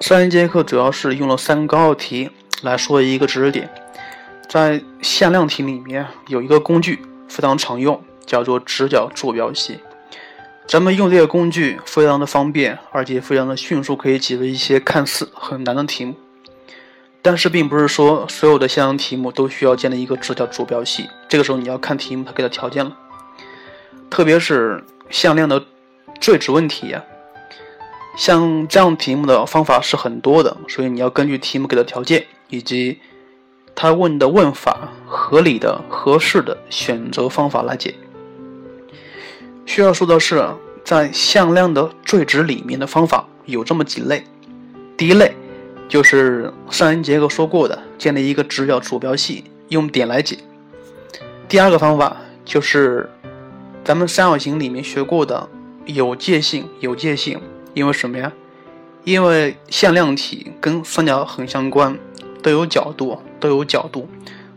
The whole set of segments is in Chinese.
上一节课主要是用了三个高考题来说一个知识点，在向量题里面有一个工具非常常用，叫做直角坐标系。咱们用这个工具非常的方便，而且非常的迅速，可以解决一些看似很难的题目。但是并不是说所有的向量题目都需要建立一个直角坐标系，这个时候你要看题目它给的条件了，特别是向量的最值问题呀。像这样题目的方法是很多的，所以你要根据题目给的条件以及他问的问法，合理的、合适的选择方法来解。需要说的是，在向量的最值里面的方法有这么几类。第一类就是上一节课说过的，建立一个直角坐标系，用点来解。第二个方法就是咱们三角形里面学过的有界性，有界性。因为什么呀？因为向量体跟三角很相关，都有角度，都有角度。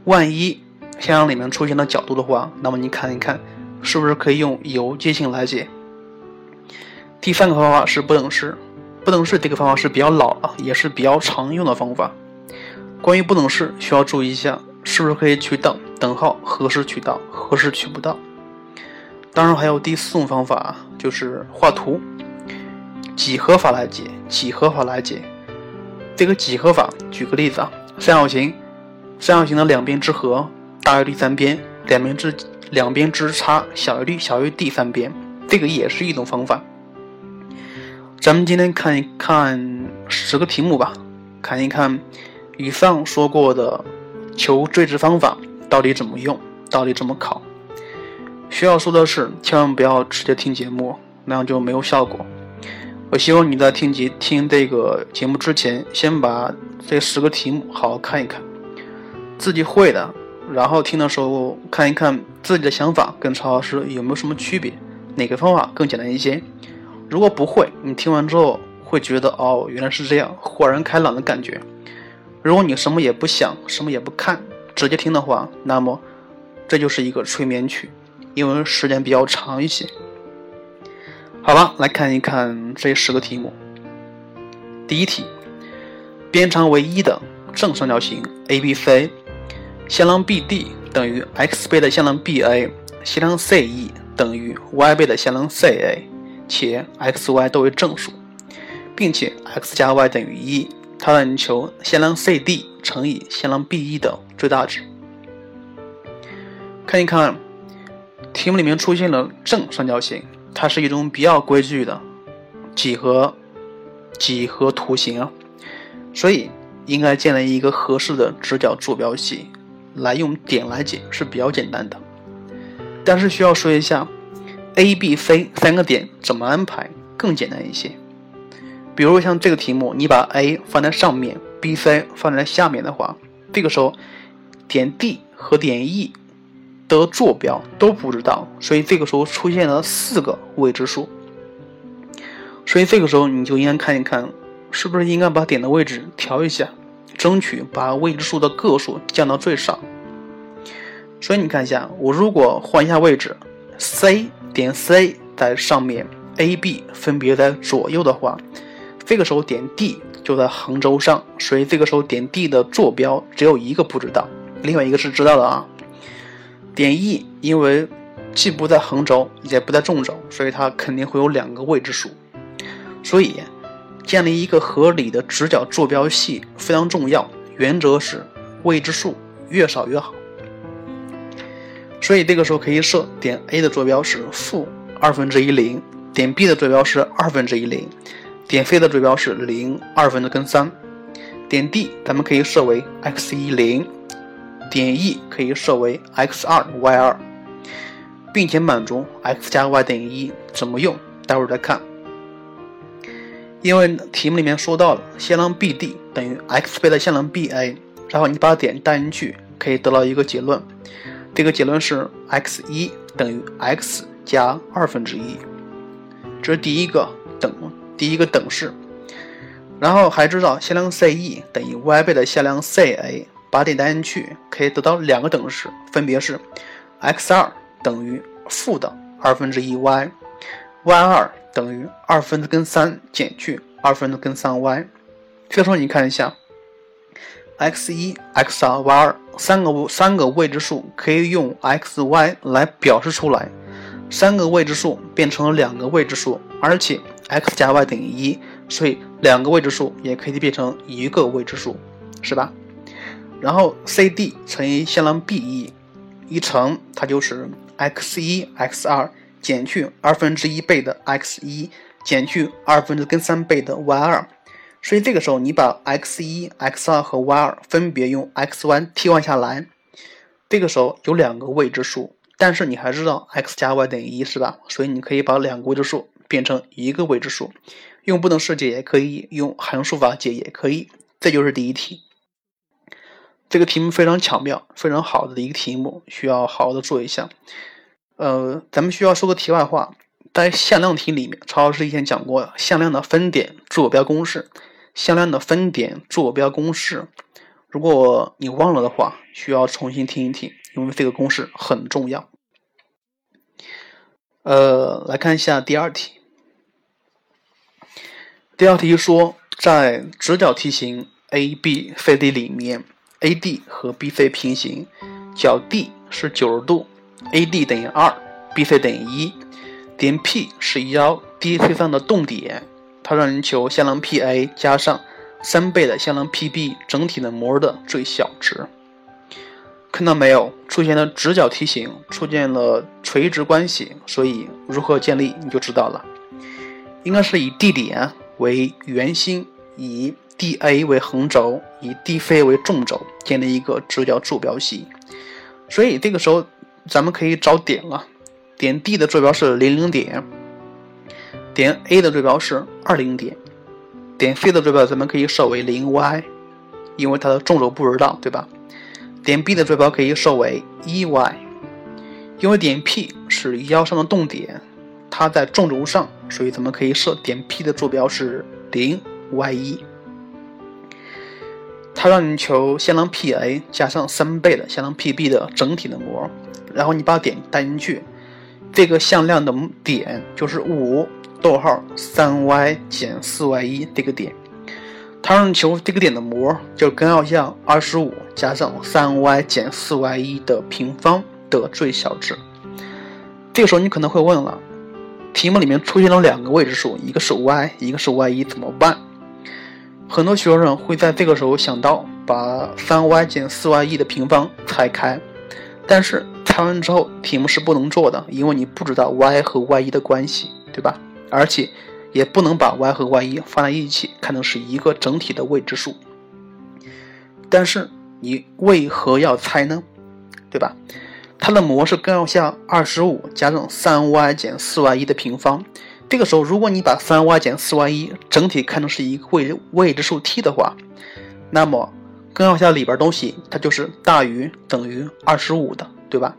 万一向量里面出现了角度的话，那么你看一看，是不是可以用有界性来解？第三个方法是不等式，不等式这个方法是比较老了，也是比较常用的方法。关于不等式，需要注意一下，是不是可以取等等号？何时取到？何时取不到？当然还有第四种方法，就是画图。几何法来解，几何法来解。这个几何法，举个例子啊，三角形，三角形的两边之和大于第三边，两边之两边之差小于第小于第三边，这个也是一种方法。咱们今天看一看十个题目吧，看一看以上说过的求最值方法到底怎么用，到底怎么考。需要说的是，千万不要直接听节目，那样就没有效果。我希望你在听节听这个节目之前，先把这十个题目好好看一看，自己会的，然后听的时候看一看自己的想法跟曹老师有没有什么区别，哪个方法更简单一些。如果不会，你听完之后会觉得哦，原来是这样，豁然开朗的感觉。如果你什么也不想，什么也不看，直接听的话，那么这就是一个催眠曲，因为时间比较长一些。好了，来看一看这十个题目。第一题，边长为一的正三角形 ABC，向量 BD 等于 x 倍的向量 BA，向量 CE 等于 y 倍的向量 CA，且 x、y 都为正数，并且 x 加 y 等于一。它让你求向量 CD 乘以向量 BE 的最大值。看一看，题目里面出现了正三角形。它是一种比较规矩的几何几何图形啊，所以应该建立一个合适的直角坐标系来用点来解是比较简单的。但是需要说一下，A、B、C 三个点怎么安排更简单一些。比如像这个题目，你把 A 放在上面，B、C 放在下面的话，这个时候点 D 和点 E。的坐标都不知道，所以这个时候出现了四个未知数。所以这个时候你就应该看一看，是不是应该把点的位置调一下，争取把未知数的个数降到最少。所以你看一下，我如果换一下位置，C 点 C 在上面，A、B 分别在左右的话，这个时候点 D 就在横轴上，所以这个时候点 D 的坐标只有一个不知道，另外一个是知道的啊。点 E 因为既不在横轴也不在纵轴，所以它肯定会有两个未知数。所以建立一个合理的直角坐标系非常重要，原则是未知数越少越好。所以这个时候可以设点 A 的坐标是负二分之一零，点 B 的坐标是二分之一零，点 C 的坐标是零二分之根三，点 D 咱们可以设为 x 一零。点 E 可以设为 x 二 y 二，并且满足 x 加 y 等于一。怎么用？待会儿再看。因为题目里面说到了向量 BD 等于 x 倍的向量 BA，然后你把点带进去，可以得到一个结论。这个结论是 x 一等于 x 加二分之一，这是第一个等第一个等式。然后还知道向量 CE 等于 y 倍的向量 CA。把点带进去，可以得到两个等式，分别是 x 二等于负的二分之一 y，y 二等于二分之根三减去二分之根三 y。这时候你看一下，x 一、x 二、y 二三个三个未知数可以用 x、y 来表示出来，三个未知数变成了两个未知数，而且 x 加 y 等于一，所以两个未知数也可以变成一个未知数，是吧？然后 c d 乘以向量 b e，，一乘它就是 x 一、x 二减去二分之一倍的 x 一减去二分之根三倍的 y 二。所以这个时候，你把 x 一、x 二和 y 二分别用 x y 替换下来，这个时候有两个未知数，但是你还知道 x 加 y 等于一，是吧？所以你可以把两个未知数变成一个未知数，用不等式解也可以，用函数法解也可以。这就是第一题。这个题目非常巧妙，非常好的一个题目，需要好好的做一下。呃，咱们需要说个题外话，在向量题里面，曹老师以前讲过向量的分点坐标公式。向量的分点坐标公式，如果你忘了的话，需要重新听一听，因为这个公式很重要。呃，来看一下第二题。第二题说，在直角梯形 ABCD 里面，AD 和 BC 平行，角 D 是九十度，AD 等于二，BC 等于一，点 P 是一条 DC 上的动点。它让人求向量 PA 加上三倍的向量 PB 整体的模的最小值，看到没有？出现了直角梯形，出现了垂直关系，所以如何建立你就知道了。应该是以 D 点为圆心，以 DA 为横轴，以 DC 为纵轴，建立一个直角坐标系。所以这个时候咱们可以找点了，点 D 的坐标是零零点。点 A 的坐标是二零点，点 C 的坐标咱们可以设为零 y，因为它的纵轴不知道，对吧？点 B 的坐标可以设为一 y，因为点 P 是腰上的动点，它在纵轴上，所以咱们可以设点 P 的坐标是零 y 一。它让你求向量 PA 加上三倍的向量 PB 的整体的模，然后你把点带进去，这个向量的点就是五。逗号三 y 减四 y 一这个点，它让你求这个点的模，就是根号下二十五加上三 y 减四 y 一的平方的最小值。这个时候你可能会问了，题目里面出现了两个未知数，一个是 y，一个是 y 一，怎么办？很多学生会在这个时候想到把三 y 减四 y 一的平方拆开，但是拆完之后题目是不能做的，因为你不知道 y 和 y 一的关系，对吧？而且也不能把 y 和 y 一放在一起看成是一个整体的未知数。但是你为何要猜呢？对吧？它的模是根号项二十五加上三 y 减四 y 一的平方。这个时候，如果你把三 y 减四 y 一整体看成是一个未未知数 t 的话，那么根号下里边东西它就是大于等于二十五的，对吧？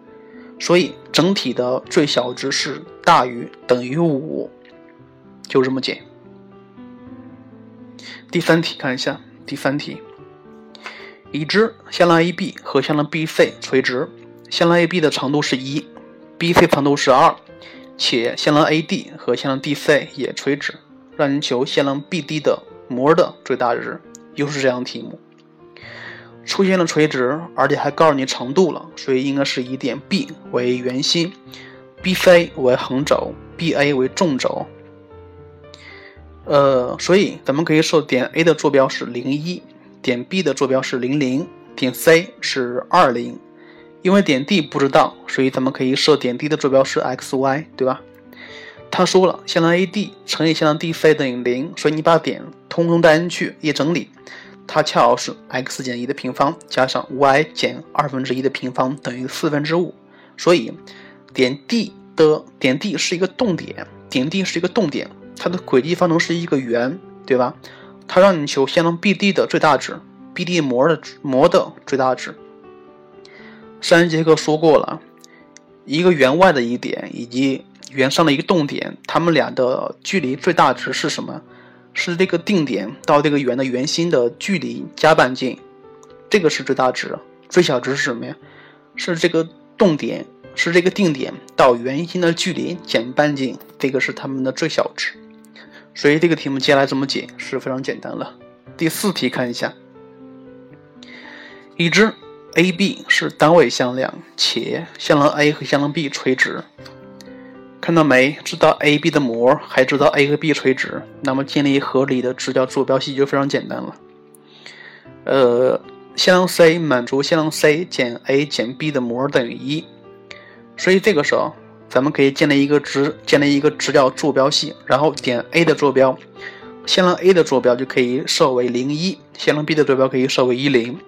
所以整体的最小值是大于等于五。就这么解。第三题看一下，第三题，已知向量 AB 和向量 BC 垂直，向量 AB 的长度是一，BC 长度是二，且向量 AD 和向量 DC 也垂直，让你求向量 BD 的模的最大值。又是这样题目，出现了垂直，而且还告诉你长度了，所以应该是以点 B 为圆心，BC 为横轴，BA 为纵轴。呃，所以咱们可以设点 A 的坐标是零一，点 B 的坐标是零零，点 C 是二零。因为点 D 不知道，所以咱们可以设点 D 的坐标是 x y，对吧？他说了，向量 AD 乘以向量 DC 等于零，所以你把点通通带进去一整理，它恰好是 x 减一的平方加上 y 减二分之一的平方等于四分之五。所以点 D 的点 D 是一个动点，点 D 是一个动点。它的轨迹方程是一个圆，对吧？它让你求向量 BD 的最大值，BD 模的模的最大值。上一节课说过了，一个圆外的一点以及圆上的一个动点，它们俩的距离最大值是什么？是这个定点到这个圆的圆心的距离加半径，这个是最大值。最小值是什么呀？是这个动点，是这个定点到圆心的距离减半径，这个是它们的最小值。所以这个题目接下来怎么解是非常简单了。第四题看一下，已知 AB 是单位向量，且向量 A 和向量 B 垂直。看到没？知道 AB 的模，还知道 A 和 B 垂直，那么建立合理的直角坐标系就非常简单了。呃，向量 C 满足向量 C 减 A 减 B 的模等于一，所以这个时候咱们可以建立一个直建立一个直角坐标系，然后点 A 的坐标，向量 A 的坐标就可以设为零一，向量 B 的坐标可以设为一零，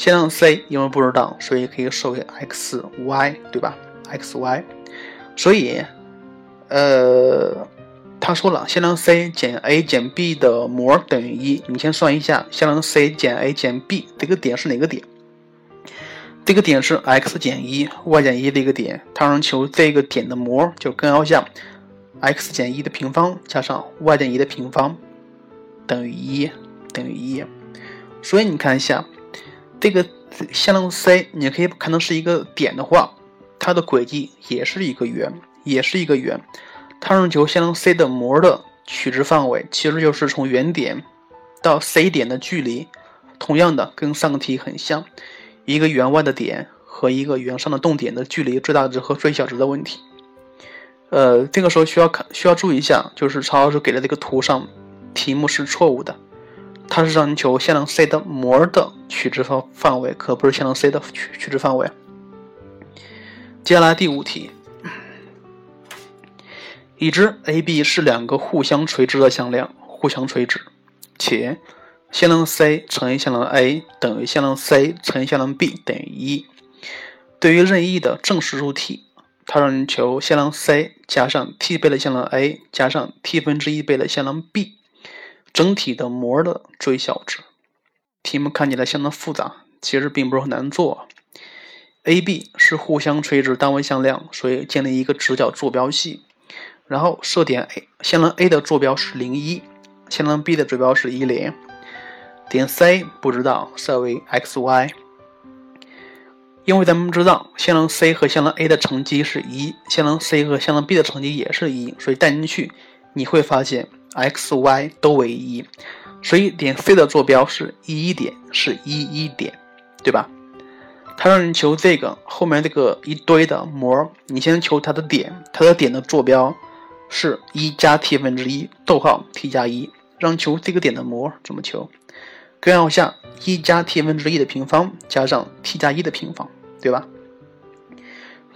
向量 C 因为不知道，所以可以设为 x y，对吧？x y，所以。呃，他说了，向量 c 减 a 减 b 的模等于一。你先算一下，向量 c 减 a 减 b 这个点是哪个点？这个点是 x 减一 y 减一的一个点。他让求这个点的模，就根号下 x 减一的平方加上 y 减一的平方等于一，等于一。所以你看一下，这个向量 c 你可以看成是一个点的话，它的轨迹也是一个圆。也是一个圆，它让求向量 C 的模的取值范围，其实就是从原点到 C 点的距离。同样的，跟上个题很像，一个圆外的点和一个圆上的动点的距离最大值和最小值的问题。呃，这个时候需要看，需要注意一下，就是曹老师给的这个图上题目是错误的，它是让你求向量 C 的模的取值范范围，可不是向量 C 的取取值范围。接下来第五题。已知 AB 是两个互相垂直的向量，互相垂直，且向量 C 乘以向量 A 等于向量 C 乘以向量 B 等于一。对于任意的正实数 t，它让你求向量 C 加上 t 倍的向量 A 加上 t 分之一倍的向量 B 整体的模的最小值。题目看起来相当复杂，其实并不是很难做。AB 是互相垂直单位向量，所以建立一个直角坐标系。然后设点 A，向量 A 的坐标是零一，向量 B 的坐标是一零，点 C 不知道，设为 x y。因为咱们知道向量 C 和向量 A 的乘积是一，向量 C 和向量 B 的乘积也是一，所以带进去你会发现 x y 都为一，所以点 C 的坐标是一一点，是一一点，对吧？他让你求这个后面这个一堆的模，你先求它的点，它的点的坐标。是一加 t 分之一，逗号 t 加一，让求这个点的模怎么求？根号下一加 t 分之一的平方加上 t 加一的平方，对吧？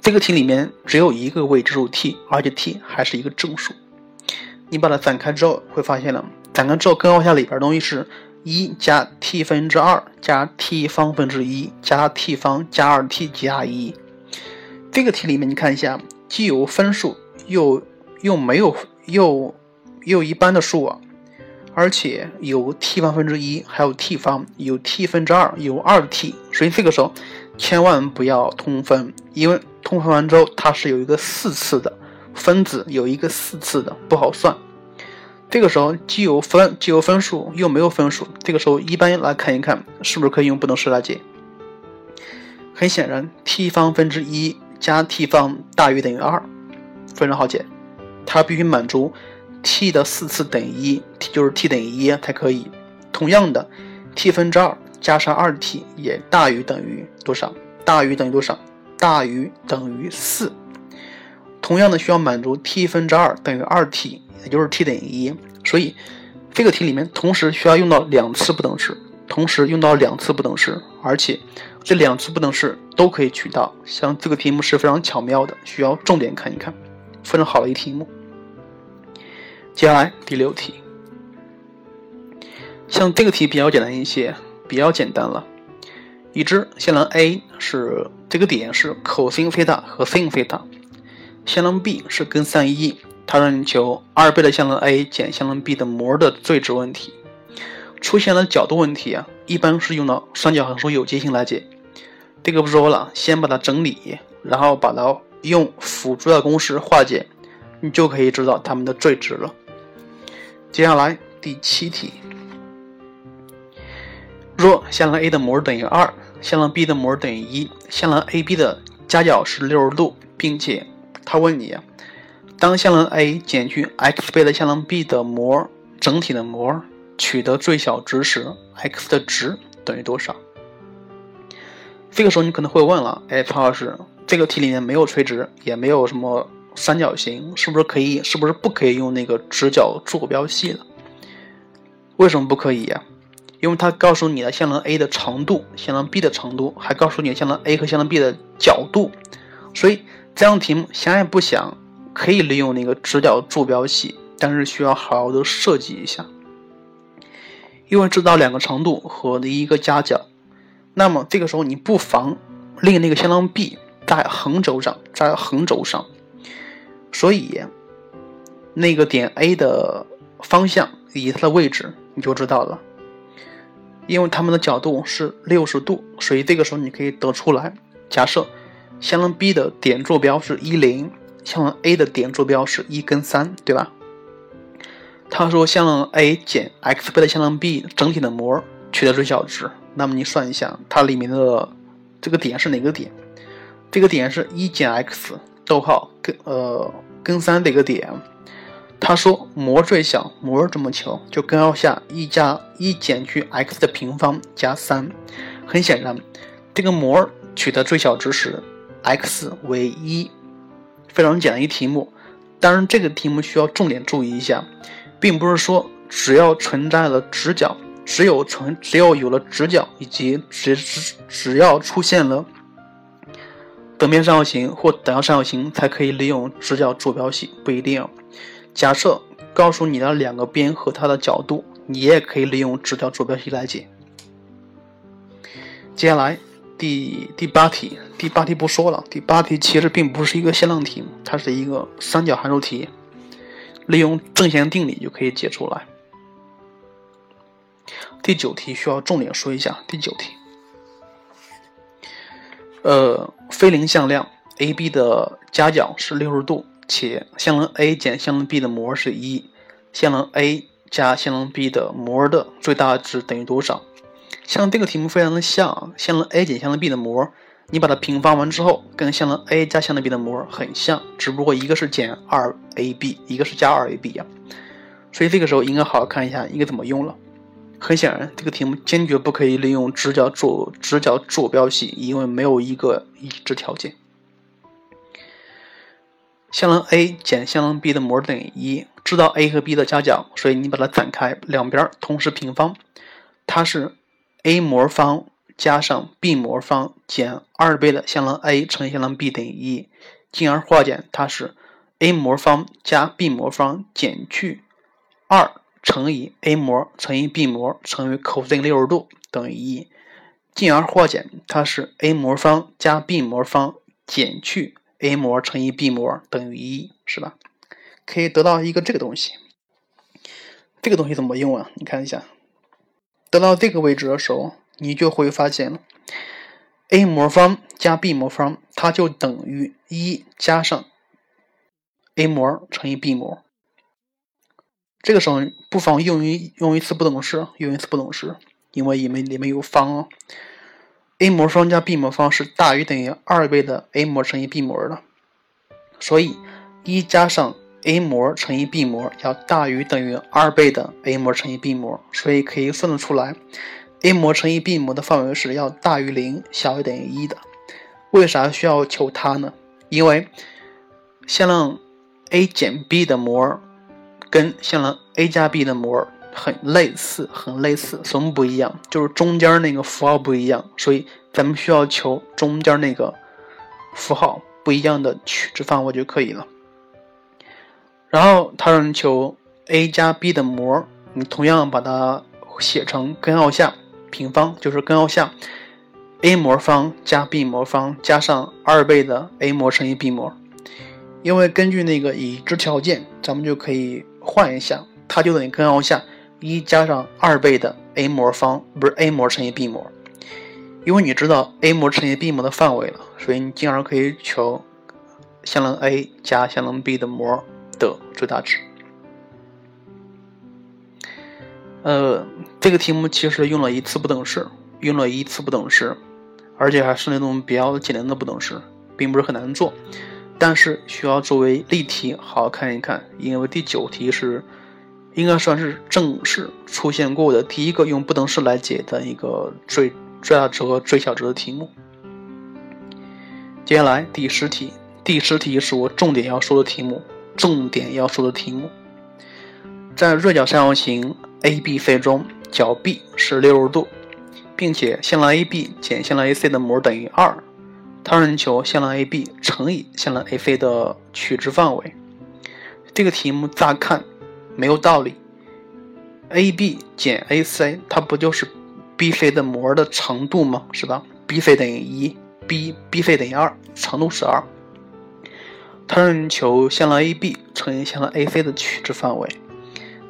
这个题里面只有一个未知数 t，而且 t 还是一个正数。你把它展开之后，会发现了，展开之后根号下里边东西是一加 t 分之二加 t 方分之一加 t 方加二 t 加一。这个题里面你看一下，既有分数又。又没有又又一般的数啊，而且有 t 方分之一，还有 t 方，有 t 分之二，有二 t，所以这个时候千万不要通分，因为通分完之后它是有一个四次的分子，有一个四次的不好算。这个时候既有分既有分数又没有分数，这个时候一般来看一看是不是可以用不等式来解。很显然，t 方分之一加 t 方大于等于二，非常好解。它必须满足 t 的四次等于一，t 就是 t 等于一才可以。同样的，t 分之二加上二 t 也大于等于多少？大于等于多少？大于等于四。同样的，需要满足 t 分之二等于二 t，也就是 t 等于一。所以这个题里面同时需要用到两次不等式，同时用到两次不等式，而且这两次不等式都可以取到。像这个题目是非常巧妙的，需要重点看一看。非常好的一题目。接下来第六题，像这个题比较简单一些，比较简单了。已知向量 A 是这个点是 cos 西塔和 sin 西塔，向量 B 是根三一，它让你求二倍的向量 A 减向量 B 的模的最值问题。出现了角度问题啊，一般是用到三角函数有界性来解。这个不说了，先把它整理，然后把它。用辅助的公式化解，你就可以知道它们的最值了。接下来第七题：若向量 a 的模等于二，向量 b 的模等于一，向量 AB 的夹角是六十度，并且他问你，当向量 a 减去 x 倍的向量 b 的模整体的模取得最小值时，x 的值等于多少？这个时候你可能会问了，哎，曹老师，这个题里面没有垂直，也没有什么三角形，是不是可以？是不是不可以用那个直角坐标系了？为什么不可以呀？因为它告诉你的向量 A 的长度，向量 B 的长度，还告诉你向量 A 和向量 B 的角度，所以这样题目想也不想，可以利用那个直角坐标系，但是需要好好的设计一下，因为知道两个长度和一个夹角。那么这个时候，你不妨令那个线棱 B 在横轴上，在横轴上，所以那个点 A 的方向以及它的位置你就知道了。因为它们的角度是六十度，所以这个时候你可以得出来：假设线棱 B 的点坐标是一零，线棱 A 的点坐标是一跟三，对吧？他说线棱 A 减 x 倍的向量 B 整体的模取得最小值。那么你算一下，它里面的这个点是哪个点？这个点是一减 x，逗号跟呃根三的一个点。他说模最小，模这么求，就根号下一加一减去 x 的平方加三。很显然，这个模取得最小值时，x 为一。非常简单一题目，当然这个题目需要重点注意一下，并不是说只要存在了直角。只有存，只有有了直角，以及只只只要出现了等边三角形或等腰三角形，才可以利用直角坐标系。不一定。假设告诉你的两个边和它的角度，你也可以利用直角坐标系来解。接下来第第八题，第八题不说了。第八题其实并不是一个线量题，它是一个三角函数题，利用正弦定理就可以解出来。第九题需要重点说一下。第九题，呃，非零向量 AB 的夹角是六十度，且向量 A 减向量 B 的模是一，向量 A 加向量 B 的模的最大值等于多少？像这个题目非常的像，线棱 A 减线棱 B 的模，你把它平方完之后，跟线棱 A 加线棱 B 的模很像，只不过一个是减二 AB，一个是加二 AB 呀。所以这个时候应该好好看一下应该怎么用了。很显然，这个题目坚决不可以利用直角坐直角坐标系，因为没有一个已知条件。向量 A 减向量 B 的模等于一，知道 A 和 B 的夹角，所以你把它展开，两边同时平方，它是 A 模方加上 B 模方减二倍的向量 A 乘以线棱 B 等于一，进而化简，它是 A 模方加 B 模方减去二。乘以 a 模乘以 b 模乘以 cos 六十度等于一，进而化简，它是 a 模方加 b 模方减去 a 模乘以 b 模等于一，是吧？可以得到一个这个东西。这个东西怎么用啊？你看一下，得到这个位置的时候，你就会发现 a 模方加 b 模方，它就等于一加上 a 模乘以 b 模。这个时候不妨用一用一次不等式，用一次不等式，因为里面里面有方啊。a 模方加 b 模方是大于等于二倍的 a 模乘以 b 模的，所以一加上 a 模乘以 b 模要大于等于二倍的 a 模乘以 b 模，所以可以算得出来，a 模乘以 b 模的范围是要大于零，小于等于一的。为啥需要求它呢？因为向量 a 减 b 的模。跟向量 A 加 B 的模很类似，很类似，什么不一样？就是中间那个符号不一样，所以咱们需要求中间那个符号不一样的取值范围就可以了。然后他让你求 A 加 B 的模，你同样把它写成根号下平方，就是根号下 A 模方加 B 模方加上二倍的 A 模乘以 B 模，因为根据那个已知条件，咱们就可以。换一下，它就等于根号下一加上二倍的 a 模方，不是 a 模乘以 b 模。因为你知道 a 模乘以 b 模的范围了，所以你进而可以求线棱 a 加线棱 b 的模的最大值。呃，这个题目其实用了一次不等式，用了一次不等式，而且还是那种比较简单的不等式，并不是很难做。但是需要作为例题好好看一看，因为第九题是应该算是正式出现过的第一个用不等式来解的一个最最大值和最小值的题目。接下来第十题，第十题是我重点要说的题目，重点要说的题目，在锐角三角形 ABC 中，角 B 是六十度，并且向量 AB 减向量 AC 的模等于二，它让你求向量 AB 乘以向量 AC 的取值范围。这个题目乍看。没有道理，AB 减 AC，它不就是 BC 的模的长度吗？是吧？BC 等于一，B BC 等于二，长度是二。它让你求向量 AB 乘以向量 AC 的取值范围。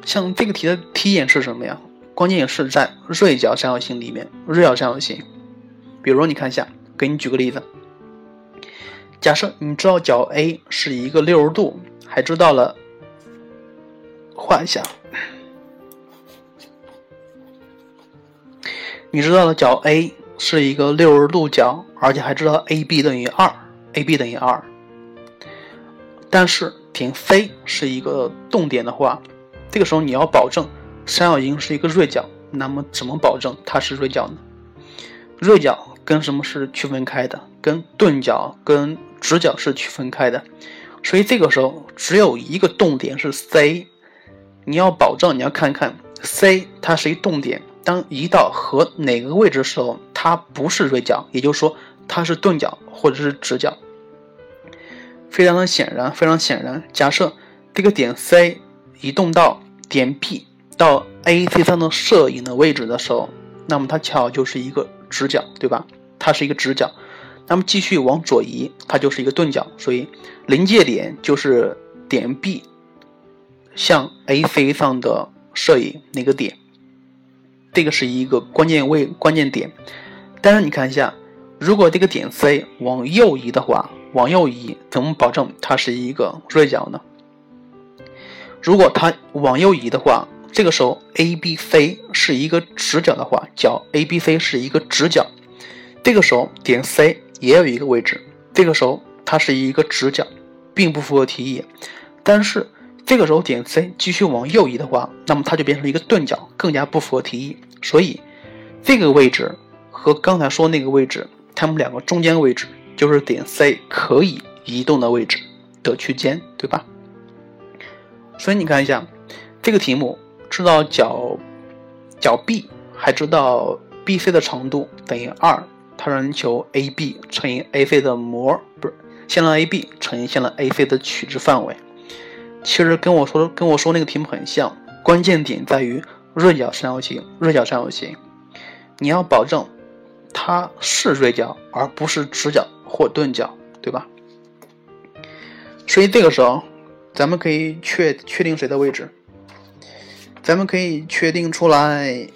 像这个题的题眼是什么呀？关键是在锐角三角形里面，锐角三角形。比如你看一下，给你举个例子。假设你知道角 A 是一个六十度，还知道了。画一下，你知道了角 A 是一个六十度角，而且还知道 AB 等于二，AB 等于二。但是点 C 是一个动点的话，这个时候你要保证三角形是一个锐角，那么怎么保证它是锐角呢？锐角跟什么是区分开的？跟钝角、跟直角是区分开的，所以这个时候只有一个动点是 C。你要保证，你要看看 C 它是一动点，当移到和哪个位置的时候，它不是锐角，也就是说它是钝角或者是直角。非常的显然，非常显然，假设这个点 C 移动到点 B 到 AC 上的摄影的位置的时候，那么它恰好就是一个直角，对吧？它是一个直角。那么继续往左移，它就是一个钝角，所以临界点就是点 B。向 AC 上的摄影那个点，这个是一个关键位、关键点。但是你看一下，如果这个点 C 往右移的话，往右移怎么保证它是一个锐角呢？如果它往右移的话，这个时候 ABC 是一个直角的话，角 ABC 是一个直角，这个时候点 C 也有一个位置，这个时候它是一个直角，并不符合题意。但是。这个时候点 C 继续往右移的话，那么它就变成一个钝角，更加不符合题意。所以这个位置和刚才说那个位置，它们两个中间位置就是点 C 可以移动的位置的区间，对吧？所以你看一下这个题目，知道角角 B 还知道 BC 的长度等于二，它让你求 AB 乘以 AC 的模，不是向量 AB 乘以向量 AC 的取值范围。其实跟我说跟我说那个题目很像，关键点在于锐角三角形，锐角三角形，你要保证它是锐角，而不是直角或钝角，对吧？所以这个时候，咱们可以确确定谁的位置？咱们可以确定出来，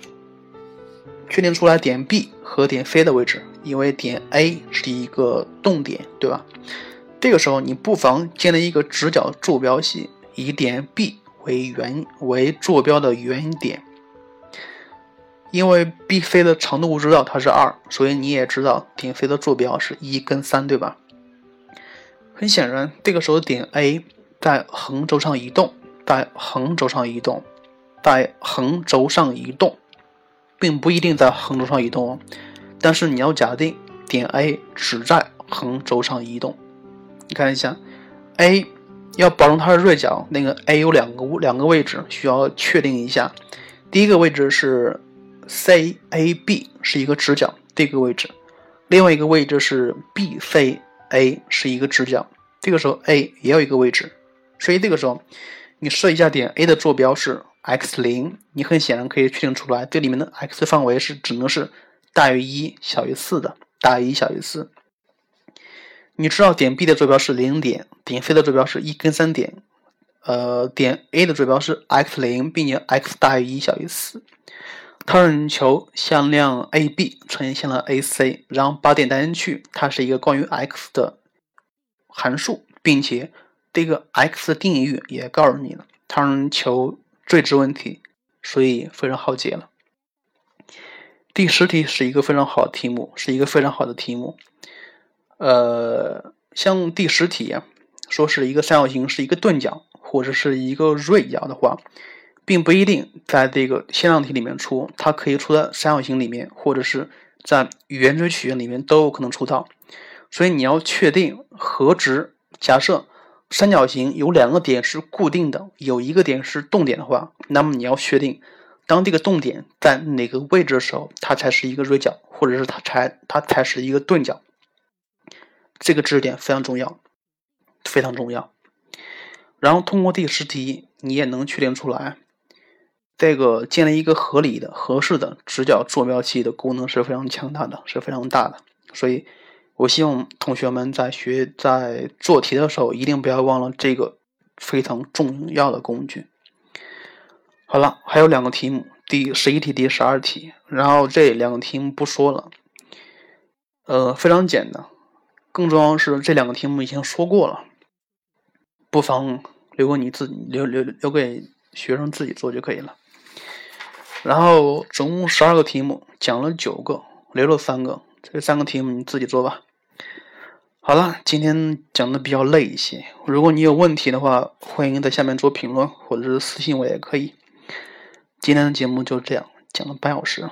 确定出来点 B 和点 C 的位置，因为点 A 是一个动点，对吧？这个时候，你不妨建立一个直角坐标系。以点 B 为原为坐标的原点，因为 BC 的长度知道它是二，所以你也知道点 C 的坐标是一跟三，对吧？很显然，这个时候点 A 在横轴上移动，在横轴上移动，在横轴上移动，并不一定在横轴上移动哦。但是你要假定点 A 只在横轴上移动，你看一下 A。要保证它是锐角，那个 A 有两个两个位置需要确定一下。第一个位置是 CAB 是一个直角，这个位置；另外一个位置是 BCA 是一个直角，这个时候 A 也有一个位置。所以这个时候你设一下点 A 的坐标是 x 零，你很显然可以确定出来，这里面的 x 范围是只能是大于一小于四的，大于一小于四。你知道点 B 的坐标是零点，点 C 的坐标是一跟三点，呃，点 A 的坐标是 x 零，并且 x 大于一小于四。它让求向量 AB 乘以向量 AC，然后把点带进去，它是一个关于 x 的函数，并且这个 x 的定义域也告诉你了。它让求最值问题，所以非常好解了。第十题是一个非常好的题目，是一个非常好的题目。呃，像第十题说是一个三角形是一个钝角或者是一个锐角的话，并不一定在这个限量题里面出，它可以出在三角形里面，或者是在圆锥曲线里面都有可能出到。所以你要确定何值。假设三角形有两个点是固定的，有一个点是动点的话，那么你要确定，当这个动点在哪个位置的时候，它才是一个锐角，或者是它才它才是一个钝角。这个知识点非常重要，非常重要。然后通过第十题，你也能确定出来，这个建立一个合理的、合适的直角坐标系的功能是非常强大的，是非常大的。所以，我希望同学们在学在做题的时候，一定不要忘了这个非常重要的工具。好了，还有两个题目，第十一题、第十二题，然后这两个题目不说了，呃，非常简单。更重要是，这两个题目已经说过了，不妨留给你自己，留留留给学生自己做就可以了。然后总共十二个题目，讲了九个，留了三个，这三个题目你自己做吧。好了，今天讲的比较累一些，如果你有问题的话，欢迎在下面做评论，或者是私信我也可以。今天的节目就这样，讲了半小时。